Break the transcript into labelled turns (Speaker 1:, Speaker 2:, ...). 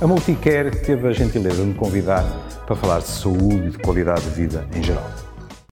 Speaker 1: A Multicare teve a gentileza de me convidar para falar de saúde e de qualidade de vida em geral.